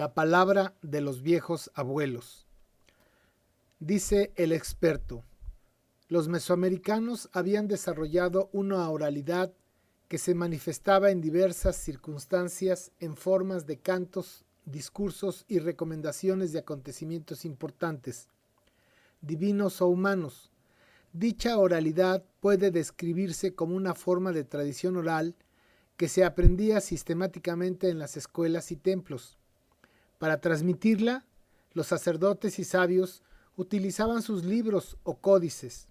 La palabra de los viejos abuelos. Dice el experto, los mesoamericanos habían desarrollado una oralidad que se manifestaba en diversas circunstancias en formas de cantos, discursos y recomendaciones de acontecimientos importantes, divinos o humanos. Dicha oralidad puede describirse como una forma de tradición oral que se aprendía sistemáticamente en las escuelas y templos para transmitirla, los sacerdotes y sabios utilizaban sus libros o códices.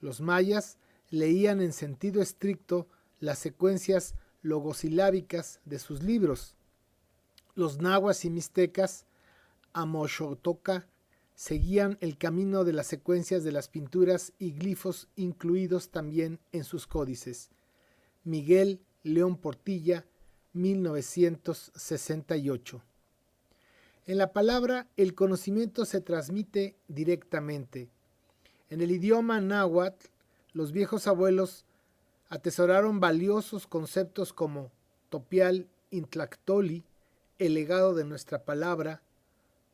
Los mayas leían en sentido estricto las secuencias logosilábicas de sus libros. Los nahuas y mixtecas, Amoshotoca, seguían el camino de las secuencias de las pinturas y glifos incluidos también en sus códices. Miguel León Portilla, 1968. En la palabra, el conocimiento se transmite directamente. En el idioma náhuatl, los viejos abuelos atesoraron valiosos conceptos como topial intlactoli, el legado de nuestra palabra,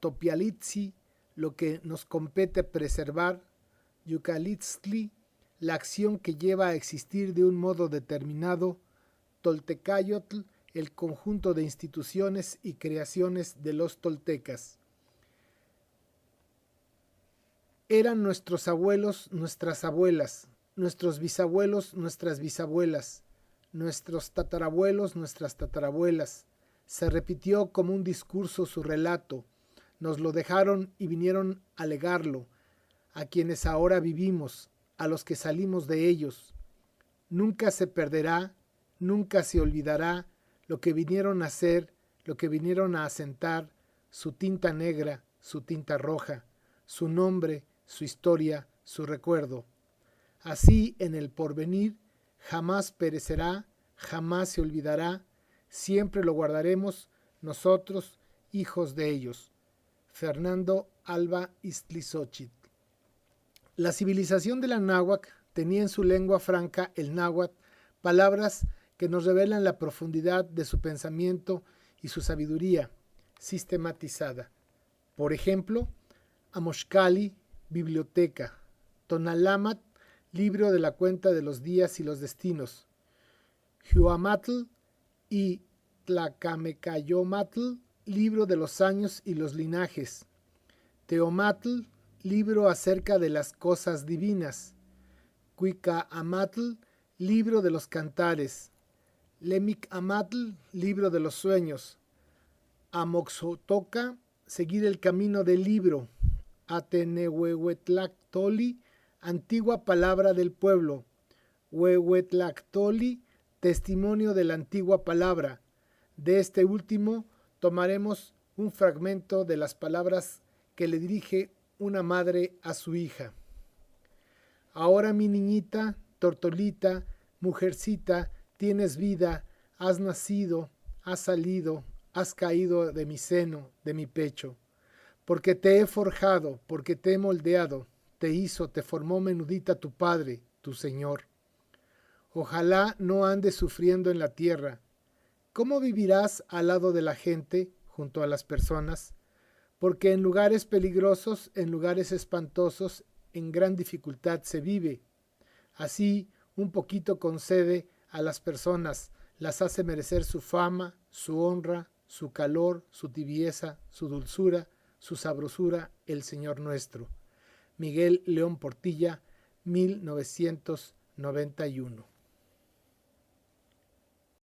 topialitzi, lo que nos compete preservar, yucalitzli, la acción que lleva a existir de un modo determinado, toltecayotl, el conjunto de instituciones y creaciones de los toltecas. Eran nuestros abuelos nuestras abuelas, nuestros bisabuelos nuestras bisabuelas, nuestros tatarabuelos nuestras tatarabuelas. Se repitió como un discurso su relato, nos lo dejaron y vinieron a legarlo, a quienes ahora vivimos, a los que salimos de ellos. Nunca se perderá, nunca se olvidará lo que vinieron a hacer, lo que vinieron a asentar, su tinta negra, su tinta roja, su nombre, su historia, su recuerdo. Así en el porvenir jamás perecerá, jamás se olvidará, siempre lo guardaremos nosotros, hijos de ellos. Fernando Alba Istlizochit. La civilización de la náhuatl tenía en su lengua franca el náhuatl palabras que nos revelan la profundidad de su pensamiento y su sabiduría sistematizada. Por ejemplo, Amoshkali, biblioteca, Tonalamat, libro de la cuenta de los días y los destinos, Huamatl y Tlacamecayomatl, libro de los años y los linajes, Teomatl, libro acerca de las cosas divinas, Cuica-amatl, libro de los cantares, Lemik Amatl, libro de los sueños. Amoxotoca, seguir el camino del libro. Atenehuehuetlactoli, antigua palabra del pueblo. Huehuetlactoli, testimonio de la antigua palabra. De este último tomaremos un fragmento de las palabras que le dirige una madre a su hija. Ahora mi niñita, tortolita, mujercita, tienes vida, has nacido, has salido, has caído de mi seno, de mi pecho, porque te he forjado, porque te he moldeado, te hizo, te formó menudita tu Padre, tu Señor. Ojalá no andes sufriendo en la tierra. ¿Cómo vivirás al lado de la gente, junto a las personas? Porque en lugares peligrosos, en lugares espantosos, en gran dificultad se vive. Así, un poquito concede a las personas, las hace merecer su fama, su honra, su calor, su tibieza, su dulzura, su sabrosura, el Señor nuestro. Miguel León Portilla, 1991.